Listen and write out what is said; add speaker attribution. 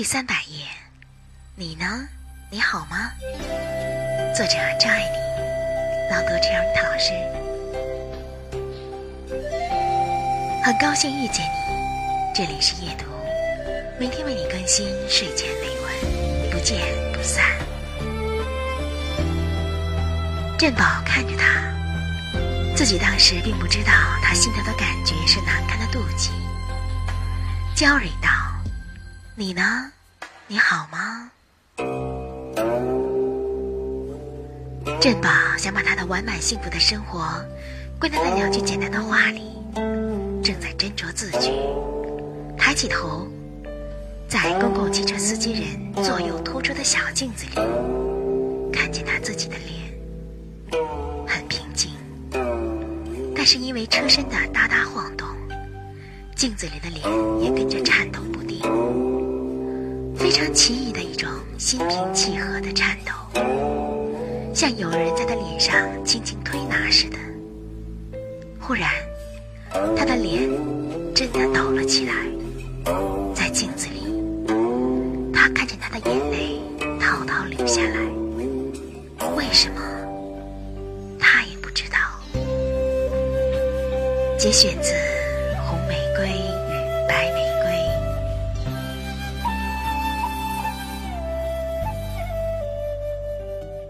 Speaker 1: 第三百页，你呢？你好吗？作者张爱玲，朗读陈尔塔老师。很高兴遇见你，这里是夜读，每天为你更新睡前美文，不见不散。振宝看着他，自己当时并不知道他心头的感觉是难堪的妒忌。焦蕊道：“你呢？你好吗？”振宝想把他的完满幸福的生活归纳在两句简单的话里，正在斟酌字句，抬起头，在公共汽车司机人左右突出的小镜子里，看见他自己的脸，很平静，但是因为车身的哒哒晃动。镜子里的脸也跟着颤抖不定，非常奇异的一种心平气和的颤抖，像有人在他脸上轻轻推拿似的。忽然，他的脸真的抖了起来，在镜子里，他看见他的眼泪滔滔流下来，为什么，他也不知道。节选自。